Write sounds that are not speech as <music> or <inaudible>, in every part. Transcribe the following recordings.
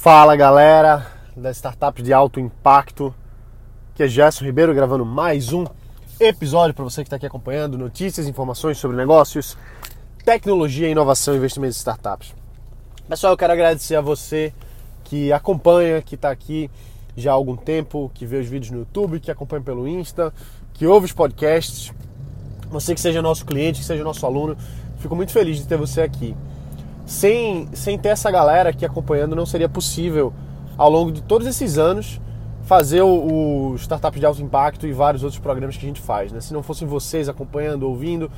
Fala galera da startup de alto impacto, que é Gerson Ribeiro gravando mais um episódio para você que está aqui acompanhando notícias, informações sobre negócios, tecnologia, inovação investimentos em startups. Pessoal, eu quero agradecer a você que acompanha, que está aqui já há algum tempo, que vê os vídeos no YouTube, que acompanha pelo Insta, que ouve os podcasts. Você que seja nosso cliente, que seja nosso aluno, fico muito feliz de ter você aqui. Sem, sem ter essa galera aqui acompanhando, não seria possível, ao longo de todos esses anos, fazer o, o Startup de Alto Impacto e vários outros programas que a gente faz. Né? Se não fossem vocês acompanhando, ouvindo,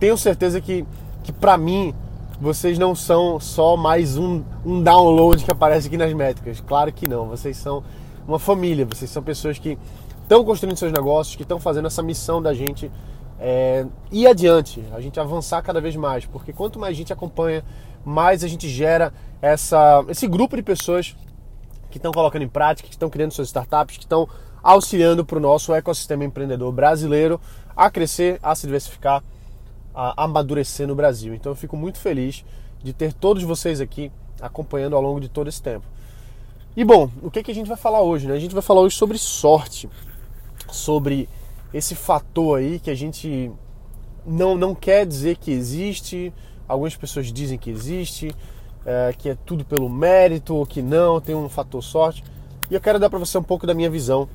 tenho certeza que, que para mim, vocês não são só mais um, um download que aparece aqui nas métricas. Claro que não. Vocês são uma família, vocês são pessoas que estão construindo seus negócios, que estão fazendo essa missão da gente é, ir adiante, a gente avançar cada vez mais, porque quanto mais gente acompanha, mais a gente gera essa, esse grupo de pessoas que estão colocando em prática, que estão criando suas startups, que estão auxiliando para o nosso ecossistema empreendedor brasileiro a crescer, a se diversificar, a amadurecer no Brasil. Então eu fico muito feliz de ter todos vocês aqui acompanhando ao longo de todo esse tempo. E bom, o que, que a gente vai falar hoje? Né? A gente vai falar hoje sobre sorte, sobre esse fator aí que a gente não, não quer dizer que existe, algumas pessoas dizem que existe, é, que é tudo pelo mérito ou que não, tem um fator sorte. E eu quero dar para você um pouco da minha visão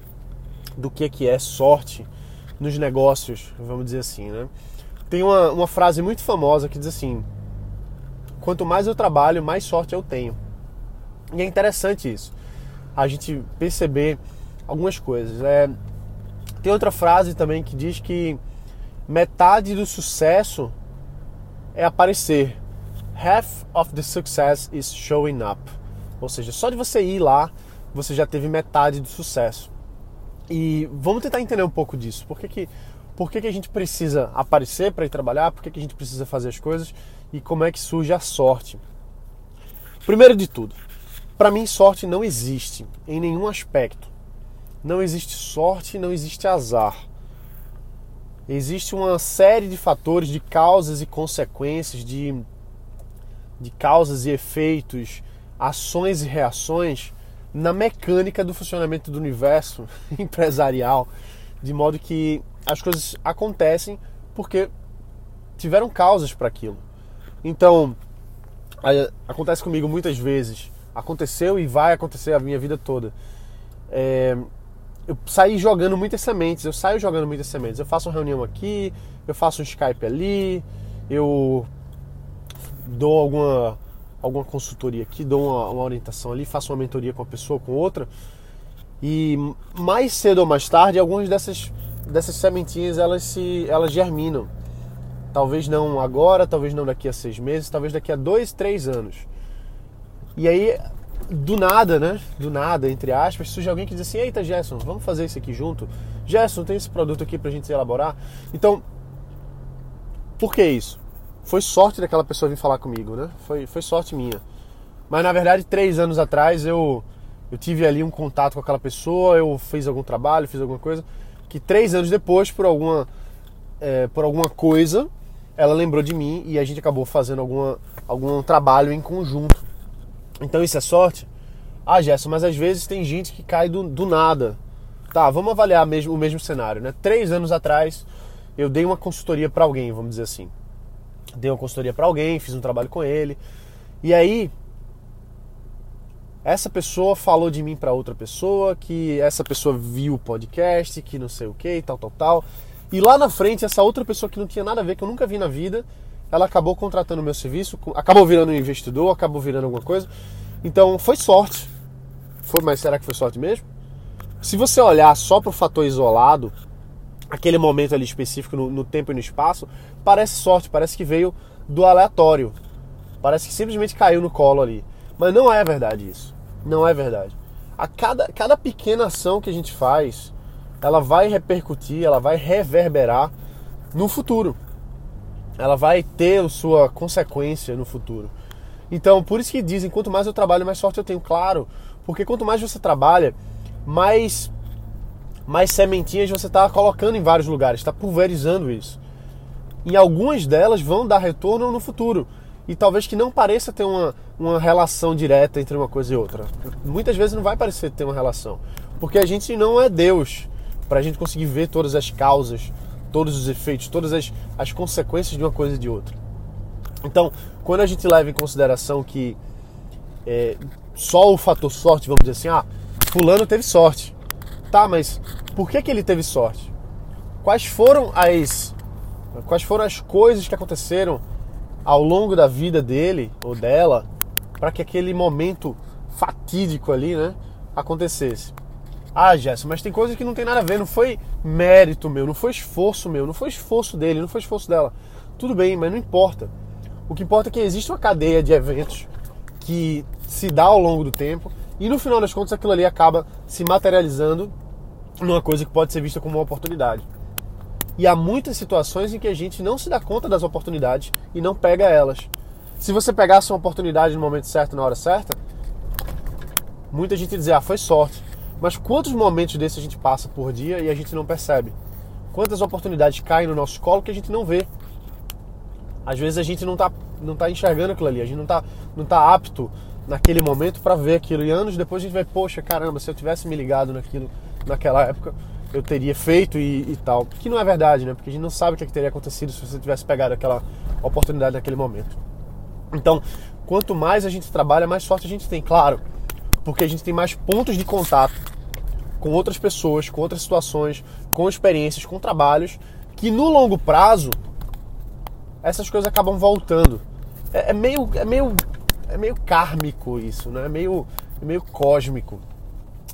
do que, que é sorte nos negócios, vamos dizer assim, né? Tem uma, uma frase muito famosa que diz assim: quanto mais eu trabalho, mais sorte eu tenho. E é interessante isso, a gente perceber algumas coisas. É, tem outra frase também que diz que metade do sucesso é aparecer, half of the success is showing up. Ou seja, só de você ir lá, você já teve metade do sucesso. E vamos tentar entender um pouco disso. Por que, que, por que, que a gente precisa aparecer para ir trabalhar? Por que, que a gente precisa fazer as coisas? E como é que surge a sorte? Primeiro de tudo, para mim, sorte não existe em nenhum aspecto. Não existe sorte, não existe azar. Existe uma série de fatores, de causas e consequências, de de causas e efeitos, ações e reações na mecânica do funcionamento do universo <laughs> empresarial, de modo que as coisas acontecem porque tiveram causas para aquilo. Então, acontece comigo muitas vezes, aconteceu e vai acontecer a minha vida toda. É, eu saí jogando muitas sementes, eu saio jogando muitas sementes. Eu faço uma reunião aqui, eu faço um Skype ali, eu dou alguma, alguma consultoria aqui, dou uma, uma orientação ali, faço uma mentoria com uma pessoa, com outra. E mais cedo ou mais tarde, algumas dessas, dessas sementinhas elas, se, elas germinam. Talvez não agora, talvez não daqui a seis meses, talvez daqui a dois, três anos. E aí, do nada, né? Do nada, entre aspas, surge alguém que diz assim: Eita, Gerson, vamos fazer isso aqui junto? Gerson, tem esse produto aqui pra gente elaborar? Então, por que isso? foi sorte daquela pessoa vir falar comigo, né? Foi, foi sorte minha. Mas na verdade, três anos atrás eu, eu tive ali um contato com aquela pessoa, eu fiz algum trabalho, fiz alguma coisa, que três anos depois, por alguma, é, por alguma coisa, ela lembrou de mim e a gente acabou fazendo alguma, algum trabalho em conjunto. Então isso é sorte? Ah, Gerson, mas às vezes tem gente que cai do, do nada. Tá, vamos avaliar mesmo, o mesmo cenário, né? Três anos atrás eu dei uma consultoria para alguém, vamos dizer assim dei uma consultoria para alguém, fiz um trabalho com ele. E aí essa pessoa falou de mim para outra pessoa, que essa pessoa viu o podcast, que não sei o que, tal, tal, tal. E lá na frente, essa outra pessoa que não tinha nada a ver, que eu nunca vi na vida, ela acabou contratando o meu serviço, acabou virando um investidor, acabou virando alguma coisa. Então foi sorte. Foi, mas será que foi sorte mesmo? Se você olhar só para o fator isolado, aquele momento ali específico no, no, tempo e no espaço, parece sorte, parece que veio do aleatório. Parece que simplesmente caiu no colo ali. Mas não é verdade isso. Não é verdade. A cada, cada pequena ação que a gente faz, ela vai repercutir, ela vai reverberar no futuro. Ela vai ter sua consequência no futuro. Então, por isso que dizem, quanto mais eu trabalho, mais sorte eu tenho, claro. Porque quanto mais você trabalha, mais mais sementinhas você está colocando em vários lugares, está pulverizando isso. E algumas delas vão dar retorno no futuro. E talvez que não pareça ter uma, uma relação direta entre uma coisa e outra. Muitas vezes não vai parecer ter uma relação, porque a gente não é Deus para a gente conseguir ver todas as causas, todos os efeitos, todas as, as consequências de uma coisa e de outra. Então, quando a gente leva em consideração que é, só o fator sorte, vamos dizer assim, ah, fulano teve sorte. Tá, mas por que, que ele teve sorte? Quais foram as quais foram as coisas que aconteceram ao longo da vida dele ou dela para que aquele momento fatídico ali, né, acontecesse? Ah, Jéssica, mas tem coisas que não tem nada a ver, não foi mérito meu, não foi esforço meu, não foi esforço dele, não foi esforço dela. Tudo bem, mas não importa. O que importa é que existe uma cadeia de eventos que se dá ao longo do tempo e no final das contas aquilo ali acaba se materializando numa coisa que pode ser vista como uma oportunidade. E há muitas situações em que a gente não se dá conta das oportunidades e não pega elas. Se você pegasse uma oportunidade no momento certo, na hora certa, muita gente dizer, ah, foi sorte. Mas quantos momentos desses a gente passa por dia e a gente não percebe? Quantas oportunidades caem no nosso colo que a gente não vê? Às vezes a gente não está não tá enxergando aquilo ali, a gente não está não tá apto naquele momento para ver aquilo. E anos depois a gente vai, poxa, caramba, se eu tivesse me ligado naquilo naquela época, eu teria feito e, e tal. Que não é verdade, né? Porque a gente não sabe o que, é que teria acontecido se você tivesse pegado aquela oportunidade naquele momento. Então, quanto mais a gente trabalha, mais sorte a gente tem, claro porque a gente tem mais pontos de contato com outras pessoas, com outras situações, com experiências, com trabalhos, que no longo prazo essas coisas acabam voltando. É, é meio, é meio, é meio kármico isso, né? É meio, é meio cósmico.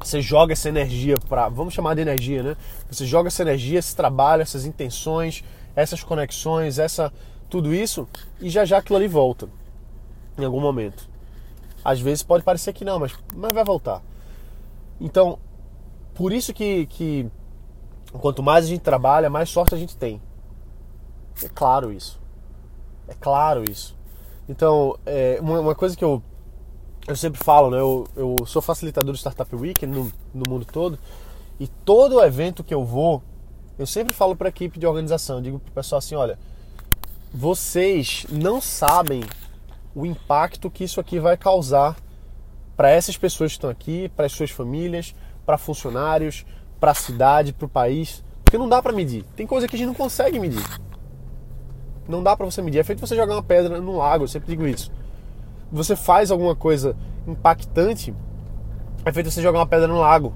Você joga essa energia para, vamos chamar de energia, né? Você joga essa energia, esse trabalho, essas intenções, essas conexões, essa tudo isso e já já aquilo ali volta em algum momento. Às vezes pode parecer que não, mas, mas vai voltar. Então, por isso que, que quanto mais a gente trabalha, mais sorte a gente tem. É claro isso. É claro isso. Então, é, uma, uma, coisa que eu, eu sempre falo, né? Eu, eu sou facilitador do Startup Week no, no mundo todo. E todo evento que eu vou, eu sempre falo para a equipe de organização, digo para o pessoal assim, olha, vocês não sabem o impacto que isso aqui vai causar para essas pessoas que estão aqui, para as suas famílias, para funcionários, para a cidade, para o país, porque não dá para medir. Tem coisa que a gente não consegue medir. Não dá para você medir. É feito você jogar uma pedra no lago, eu sempre digo isso. Você faz alguma coisa impactante, é feito você jogar uma pedra no lago.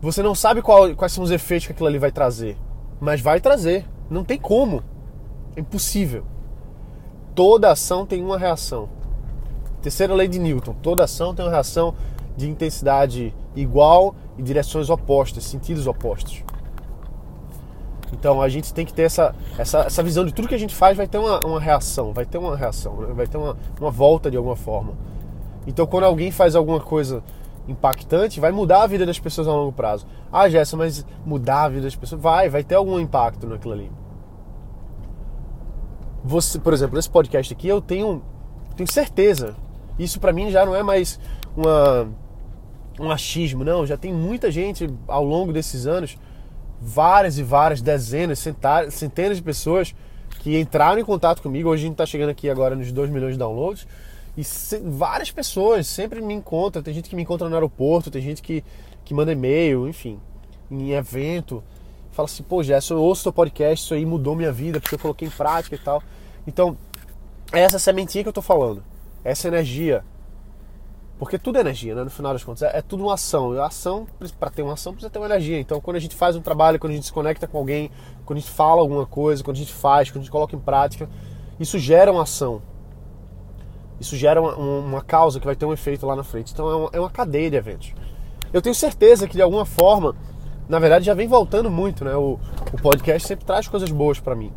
Você não sabe qual, quais são os efeitos que aquilo ali vai trazer, mas vai trazer. Não tem como. É impossível toda ação tem uma reação. Terceira lei de Newton: toda ação tem uma reação de intensidade igual e direções opostas, sentidos opostos. Então a gente tem que ter essa, essa, essa visão de tudo que a gente faz vai ter uma, uma reação, vai ter uma reação, né? vai ter uma, uma volta de alguma forma. Então quando alguém faz alguma coisa impactante, vai mudar a vida das pessoas a longo prazo. Ah, Jéssica, mas mudar a vida das pessoas? Vai, vai ter algum impacto naquilo ali você, por exemplo, nesse podcast aqui eu tenho, tenho certeza. Isso para mim já não é mais uma, um achismo, não. Já tem muita gente ao longo desses anos, várias e várias, dezenas, centenas de pessoas que entraram em contato comigo. Hoje a gente está chegando aqui agora nos 2 milhões de downloads. E se, várias pessoas sempre me encontram. Tem gente que me encontra no aeroporto, tem gente que, que manda e-mail, enfim, em evento fala assim, pô, Gerson, eu ouço seu podcast, isso aí mudou minha vida, porque eu coloquei em prática e tal. Então, é essa sementinha que eu tô falando, essa energia. Porque tudo é energia, né? No final das contas, é, é tudo uma ação. E a ação, para ter uma ação, precisa ter uma energia. Então, quando a gente faz um trabalho, quando a gente se conecta com alguém, quando a gente fala alguma coisa, quando a gente faz, quando a gente coloca em prática, isso gera uma ação. Isso gera uma, uma causa que vai ter um efeito lá na frente. Então, é uma, é uma cadeia de eventos. Eu tenho certeza que, de alguma forma, na verdade já vem voltando muito, né? O, o podcast sempre traz coisas boas para mim.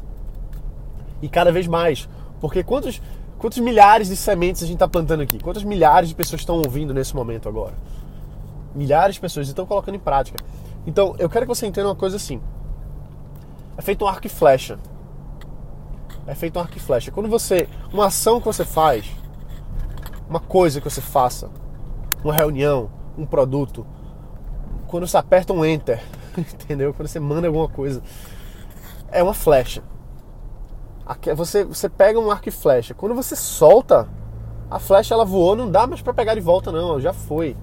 E cada vez mais. Porque quantos, quantos milhares de sementes a gente está plantando aqui? Quantas milhares de pessoas estão ouvindo nesse momento agora? Milhares de pessoas estão colocando em prática. Então, eu quero que você entenda uma coisa assim. É feito um arco e flecha. É feito um arco e flecha. Quando você. Uma ação que você faz, uma coisa que você faça, uma reunião, um produto, quando você aperta um enter, <laughs> entendeu? Quando você manda alguma coisa, é uma flecha. Você, você pega um arco e flecha. Quando você solta, A flecha ela voou, não dá mais para pegar de volta não, já foi.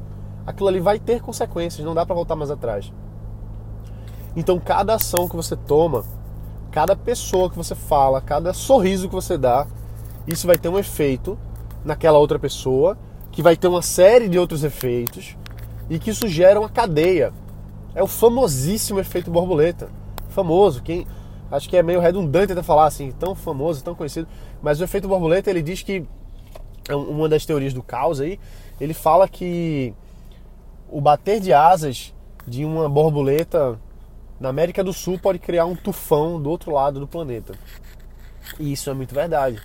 Aquilo ali vai ter consequências, não dá para voltar mais atrás. Então cada ação que você toma, cada pessoa que você fala, cada sorriso que você dá, isso vai ter um efeito naquela outra pessoa, que vai ter uma série de outros efeitos e que isso gera uma cadeia. É o famosíssimo efeito borboleta. Famoso, quem acho que é meio redundante até falar assim, tão famoso, tão conhecido, mas o efeito borboleta, ele diz que é uma das teorias do caos aí, ele fala que o bater de asas de uma borboleta na América do Sul pode criar um tufão do outro lado do planeta. E isso é muito verdade.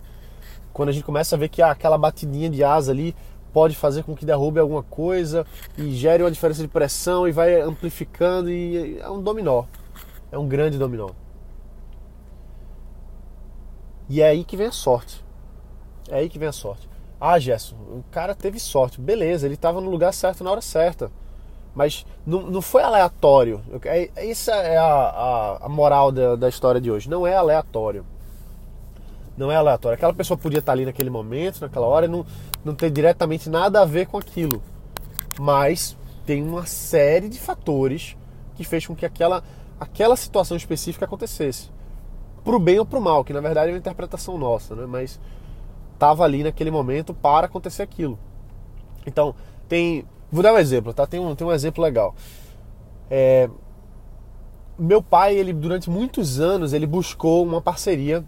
Quando a gente começa a ver que ah, aquela batidinha de asa ali pode fazer com que derrube alguma coisa e gere uma diferença de pressão e vai amplificando e é um dominó. É um grande dominó. E é aí que vem a sorte. É aí que vem a sorte. Ah, Gerson, o cara teve sorte. Beleza, ele estava no lugar certo na hora certa. Mas não, não foi aleatório. É, essa é a, a, a moral da, da história de hoje. Não é aleatório. Não é aleatório. Aquela pessoa podia estar ali naquele momento, naquela hora, e não, não ter diretamente nada a ver com aquilo. Mas tem uma série de fatores que fez com que aquela, aquela situação específica acontecesse. Pro bem ou pro mal, que na verdade é uma interpretação nossa, né? Mas estava ali naquele momento para acontecer aquilo. Então, tem Vou dar um exemplo, tá? Tem um, tem um exemplo legal. É, meu pai, ele durante muitos anos, ele buscou uma parceria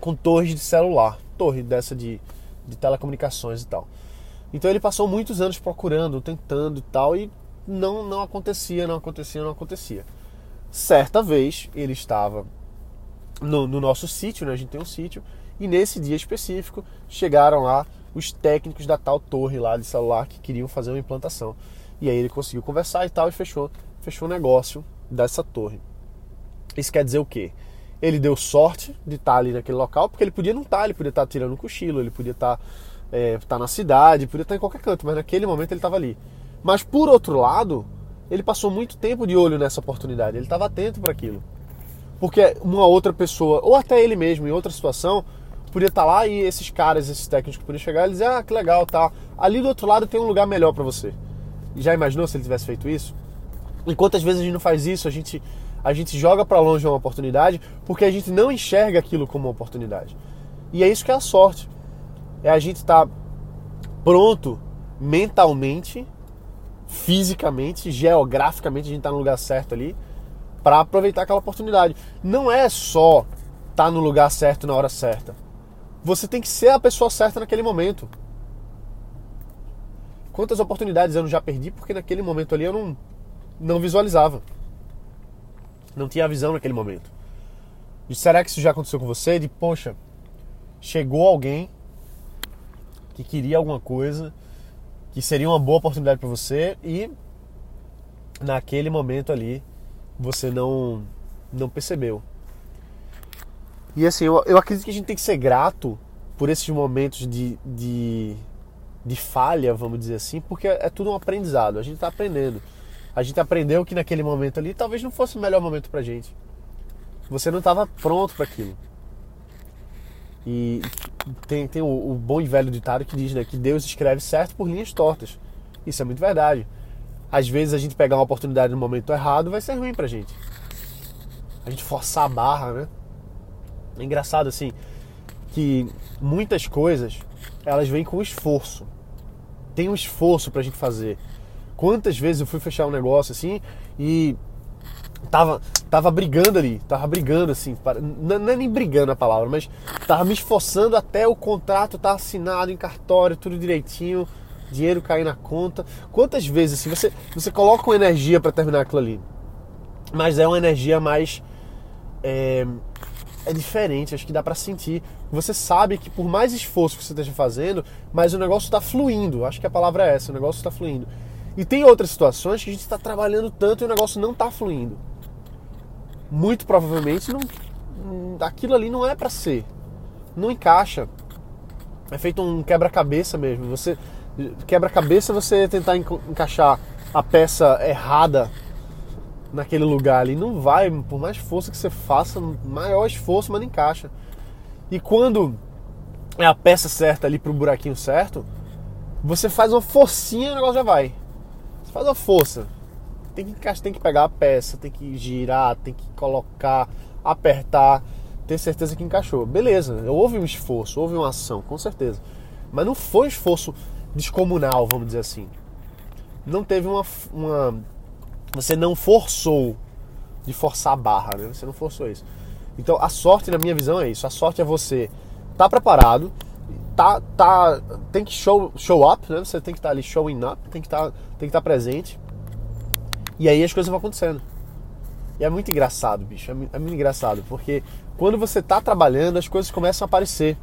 com torres de celular, torre dessa de, de telecomunicações e tal. Então ele passou muitos anos procurando, tentando e tal, e não, não acontecia, não acontecia, não acontecia. Certa vez ele estava no, no nosso sítio, né? A gente tem um sítio, e nesse dia específico chegaram lá os técnicos da tal torre lá de celular que queriam fazer uma implantação. E aí ele conseguiu conversar e tal e fechou, fechou o negócio dessa torre. Isso quer dizer o quê? Ele deu sorte de estar ali naquele local, porque ele podia não estar, ele podia estar tirando um cochilo, ele podia estar, é, estar na cidade, podia estar em qualquer canto, mas naquele momento ele estava ali. Mas por outro lado, ele passou muito tempo de olho nessa oportunidade, ele estava atento para aquilo. Porque uma outra pessoa, ou até ele mesmo, em outra situação, podia estar tá lá e esses caras, esses técnicos podiam chegar e dizer, ah, que legal, tá. Ali do outro lado tem um lugar melhor para você. Já imaginou se ele tivesse feito isso? E quantas vezes a gente não faz isso? A gente, a gente joga para longe uma oportunidade porque a gente não enxerga aquilo como uma oportunidade. E é isso que é a sorte. É a gente estar tá pronto mentalmente, fisicamente, geograficamente, a gente está no lugar certo ali para aproveitar aquela oportunidade. Não é só estar tá no lugar certo na hora certa você tem que ser a pessoa certa naquele momento. Quantas oportunidades eu já perdi porque naquele momento ali eu não, não visualizava. Não tinha visão naquele momento. E será que isso já aconteceu com você? De, poxa, chegou alguém que queria alguma coisa, que seria uma boa oportunidade para você e naquele momento ali você não não percebeu. E assim, eu, eu acredito que a gente tem que ser grato por esses momentos de, de, de falha, vamos dizer assim, porque é, é tudo um aprendizado. A gente está aprendendo. A gente aprendeu que naquele momento ali talvez não fosse o melhor momento pra gente. Você não estava pronto para aquilo. E tem, tem o, o, bom e velho ditado que diz né, que Deus escreve certo por linhas tortas. Isso é muito verdade. Às vezes a gente pegar uma oportunidade no momento errado vai ser ruim pra gente. A gente forçar a barra, né? É engraçado assim que muitas coisas elas vêm com esforço. Tem um esforço pra gente fazer. Quantas vezes eu fui fechar um negócio assim e tava, tava brigando ali, tava brigando assim, não é nem brigando a palavra, mas tava me esforçando até o contrato estar tá assinado em cartório, tudo direitinho, dinheiro cair na conta. Quantas vezes assim você, você coloca uma energia para terminar aquilo ali, mas é uma energia mais é, é diferente, acho que dá para sentir. Você sabe que por mais esforço que você esteja fazendo, mas o negócio está fluindo. Acho que a palavra é essa, o negócio está fluindo. E tem outras situações que a gente está trabalhando tanto e o negócio não está fluindo. Muito provavelmente não, aquilo ali não é para ser. Não encaixa. É feito um quebra-cabeça mesmo. Você quebra-cabeça você tentar encaixar a peça errada naquele lugar ali. Não vai, por mais força que você faça, maior esforço, mas não encaixa. E quando é a peça certa ali pro buraquinho certo, você faz uma forcinha e o negócio já vai. Você faz uma força. Tem que, tem que pegar a peça, tem que girar, tem que colocar, apertar, ter certeza que encaixou. Beleza, houve um esforço, houve uma ação, com certeza. Mas não foi um esforço descomunal, vamos dizer assim. Não teve uma, uma. Você não forçou de forçar a barra, né? Você não forçou isso. Então a sorte, na minha visão, é isso. A sorte é você tá preparado, tá, tá, tem que show, show up, né? Você tem que estar tá ali showing up, tem que tá, estar tá presente. E aí as coisas vão acontecendo. E é muito engraçado, bicho. É, é muito engraçado, porque quando você tá trabalhando, as coisas começam a aparecer.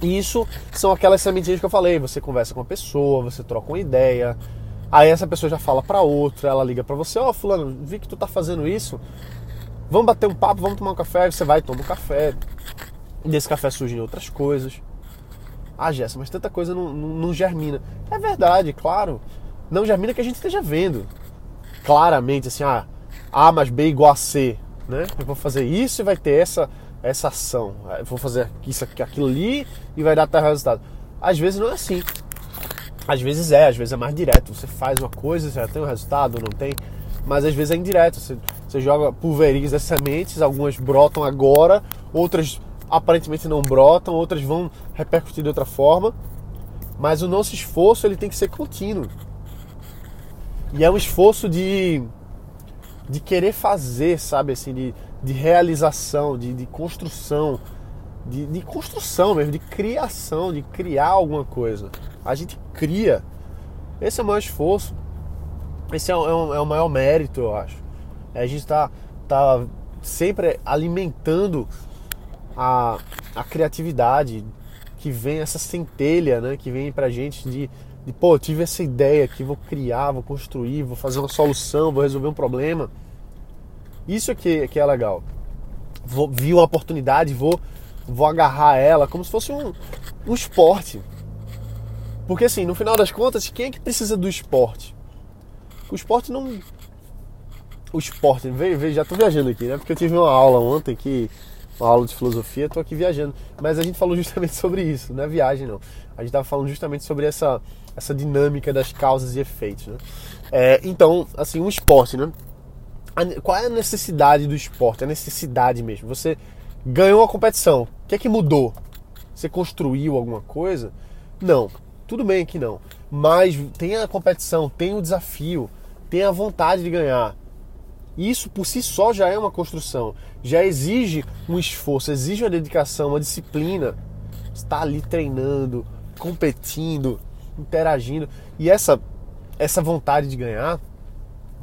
E isso são aquelas sementinhas que eu falei. Você conversa com uma pessoa, você troca uma ideia. Aí essa pessoa já fala para outra, ela liga para você, ó, oh, fulano, vi que tu tá fazendo isso. Vamos bater um papo, vamos tomar um café. Você vai, toma um café. Desse café surgem outras coisas. Ah, Jéssica, mas tanta coisa não, não, não, germina. É verdade, claro. Não germina que a gente esteja vendo. Claramente, assim, ah, A mais B igual a C. Né? Eu vou fazer isso e vai ter essa, essa ação. Eu vou fazer isso aqui, aquilo ali e vai dar tal resultado. Às vezes não é assim. Às vezes é, às vezes é mais direto. Você faz uma coisa, você já tem um resultado, não tem. Mas às vezes é indireto. Você, você joga, pulveriza sementes, algumas brotam agora, outras aparentemente não brotam, outras vão repercutir de outra forma, mas o nosso esforço ele tem que ser contínuo. E é um esforço de, de querer fazer, sabe, assim, de, de realização, de, de construção, de, de construção mesmo, de criação, de criar alguma coisa. A gente cria. Esse é o maior esforço. Esse é, o, é o maior mérito, eu acho. É a gente está tá sempre alimentando a, a criatividade, que vem essa centelha, né, que vem pra gente de, de, pô, tive essa ideia aqui, vou criar, vou construir, vou fazer uma solução, vou resolver um problema. Isso aqui é que é legal. Vou, vi uma oportunidade, vou, vou agarrar ela como se fosse um, um esporte. Porque assim, no final das contas, quem é que precisa do esporte? O esporte não. O esporte, veja, já estou viajando aqui, né? Porque eu tive uma aula ontem que uma aula de filosofia, estou aqui viajando. Mas a gente falou <laughs> justamente sobre isso, não é viagem não. A gente estava falando justamente sobre essa, essa dinâmica das causas e efeitos. Né? É, então, assim, um esporte, né? qual é a necessidade do esporte? A necessidade mesmo. Você ganhou a competição. O que é que mudou? Você construiu alguma coisa? Não. Tudo bem que não. Mas tem a competição, tem o desafio, tem a vontade de ganhar. Isso por si só já é uma construção, já exige um esforço, exige uma dedicação, uma disciplina. Está ali treinando, competindo, interagindo. E essa, essa vontade de ganhar,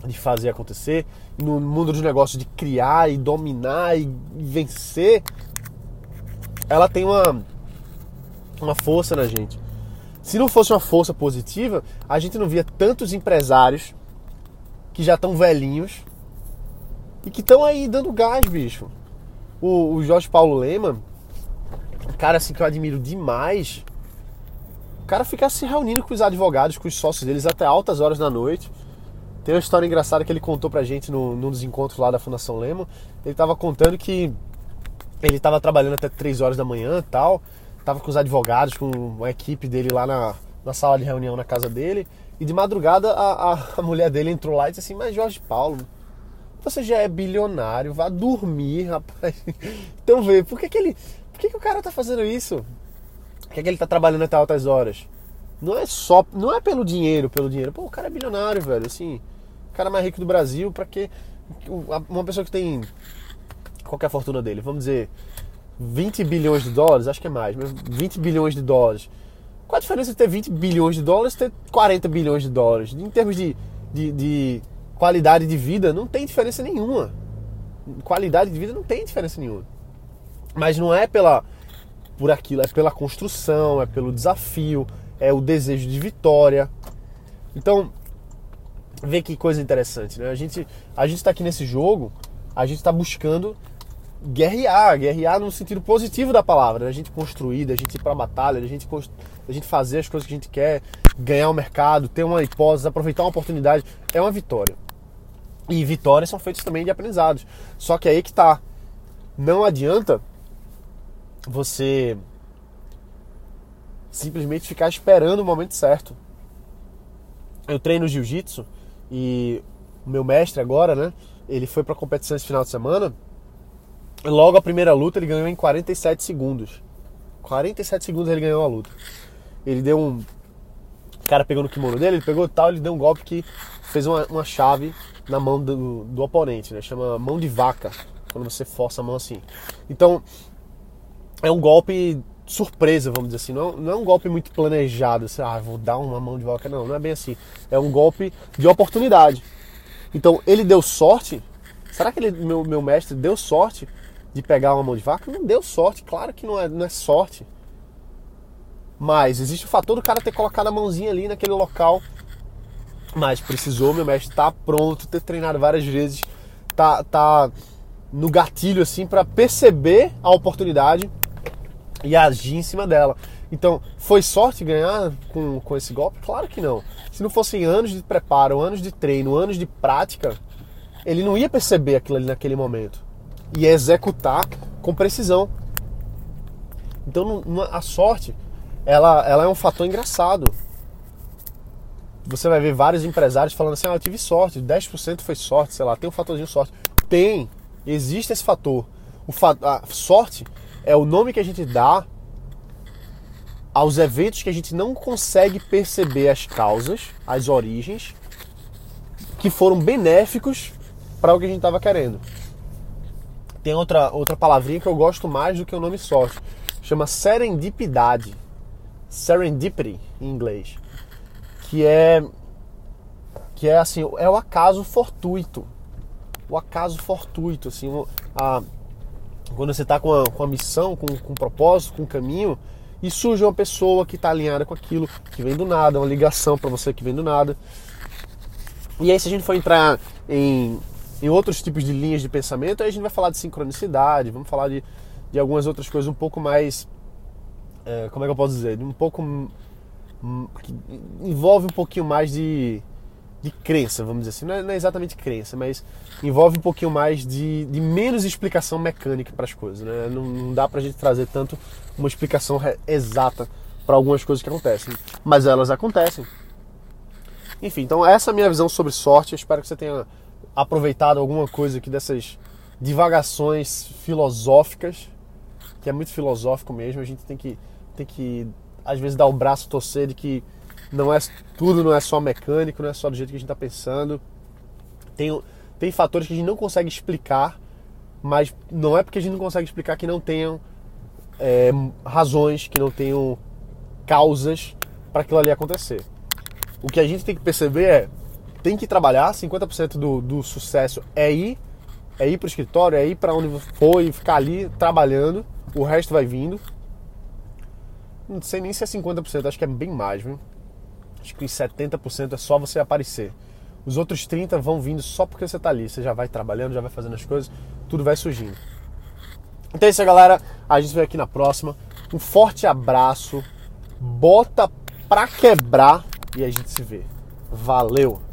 de fazer acontecer, no mundo dos negócios de criar e dominar e vencer, ela tem uma, uma força na gente. Se não fosse uma força positiva, a gente não via tantos empresários que já estão velhinhos e que estão aí dando gás, bicho. O, o Jorge Paulo Lema, cara assim que eu admiro demais, o cara fica se reunindo com os advogados, com os sócios deles até altas horas da noite. Tem uma história engraçada que ele contou pra gente no, num dos encontros lá da Fundação Lema. Ele tava contando que ele tava trabalhando até 3 horas da manhã e tal. Tava com os advogados, com a equipe dele lá na, na sala de reunião na casa dele. E de madrugada a, a, a mulher dele entrou lá e disse assim: Mas Jorge Paulo, você já é bilionário, vá dormir, rapaz. Então vê, por que, que ele. Por que, que o cara tá fazendo isso? Por que, que ele tá trabalhando até altas horas? Não é só. Não é pelo dinheiro, pelo dinheiro. Pô, o cara é bilionário, velho. Assim, o cara mais rico do Brasil, pra que. Uma pessoa que tem. Qual é a fortuna dele? Vamos dizer. 20 bilhões de dólares, acho que é mais, mas 20 bilhões de dólares. Qual a diferença de ter 20 bilhões de dólares e ter 40 bilhões de dólares? Em termos de, de, de qualidade de vida não tem diferença nenhuma. Qualidade de vida não tem diferença nenhuma. Mas não é pela por aquilo, é pela construção, é pelo desafio, é o desejo de vitória. Então, vê que coisa interessante, né? A gente a gente está aqui nesse jogo, a gente está buscando guerrear, guerrear no sentido positivo da palavra, né? a gente construir, a gente ir para a batalha, a gente a gente fazer as coisas que a gente quer, ganhar o mercado, ter uma hipótese, aproveitar uma oportunidade, é uma vitória. E vitórias são feitas também de aprendizados. Só que aí que tá. Não adianta você simplesmente ficar esperando o momento certo. Eu treino jiu-jitsu e o meu mestre agora, né? Ele foi para competição esse final de semana. Logo a primeira luta ele ganhou em 47 segundos. 47 segundos ele ganhou a luta. Ele deu um. O cara pegou no kimono dele, ele pegou tal, ele deu um golpe que fez uma, uma chave na mão do, do oponente, né? Chama mão de vaca, quando você força a mão assim. Então, é um golpe surpresa, vamos dizer assim. Não, não é um golpe muito planejado, assim, ah, vou dar uma mão de vaca. Não, não é bem assim. É um golpe de oportunidade. Então, ele deu sorte. Será que ele, meu, meu mestre deu sorte de pegar uma mão de vaca? Não deu sorte, claro que não é, não é sorte. Mas existe o fator do cara ter colocado a mãozinha ali naquele local. Mas precisou, meu mestre tá pronto, ter treinado várias vezes, tá, tá no gatilho assim para perceber a oportunidade e agir em cima dela. Então, foi sorte ganhar com, com esse golpe? Claro que não. Se não fossem anos de preparo, anos de treino, anos de prática, ele não ia perceber aquilo ali naquele momento. Ia executar com precisão. Então, a sorte, ela, ela é um fator engraçado. Você vai ver vários empresários falando assim: ah, eu tive sorte, 10% foi sorte, sei lá, tem um fatorzinho sorte. Tem, existe esse fator. O fa a sorte é o nome que a gente dá aos eventos que a gente não consegue perceber as causas, as origens, que foram benéficos para o que a gente estava querendo. Tem outra, outra palavrinha que eu gosto mais do que o nome sorte. Chama serendipidade. Serendipity em inglês. Que é que é assim, é o acaso fortuito. O acaso fortuito, assim, a, quando você está com, com a missão, com, com um propósito, com um caminho, e surge uma pessoa que está alinhada com aquilo, que vem do nada, uma ligação para você que vem do nada. E aí, se a gente for entrar em, em outros tipos de linhas de pensamento, aí a gente vai falar de sincronicidade, vamos falar de, de algumas outras coisas um pouco mais. É, como é que eu posso dizer? Um pouco. Que envolve um pouquinho mais de de crença, vamos dizer assim. Não é, não é, exatamente crença, mas envolve um pouquinho mais de, de menos explicação mecânica para as coisas. Né? Não, não dá para a gente trazer tanto uma explicação exata para algumas coisas que acontecem, mas elas acontecem. Enfim, então essa é a minha visão sobre sorte. Eu espero que você tenha aproveitado alguma coisa aqui dessas divagações filosóficas, que é muito filosófico mesmo. A gente tem que, tem que às vezes, dar o braço torcer de que não é tudo não é só mecânico, não é só do jeito que a gente está pensando. Tem, tem fatores que a gente não consegue explicar, mas não é porque a gente não consegue explicar que não tenham é, razões, que não tenham causas para aquilo ali acontecer. O que a gente tem que perceber é tem que trabalhar, 50% do, do sucesso é ir, é ir para o escritório, é ir para onde for e ficar ali trabalhando, o resto vai vindo. Não sei nem se é 50%, acho que é bem mais, viu? Acho que 70% é só você aparecer. Os outros 30 vão vindo só porque você está ali. Você já vai trabalhando, já vai fazendo as coisas, tudo vai surgindo. Então é isso, galera. A gente vê aqui na próxima. Um forte abraço. Bota pra quebrar e a gente se vê. Valeu!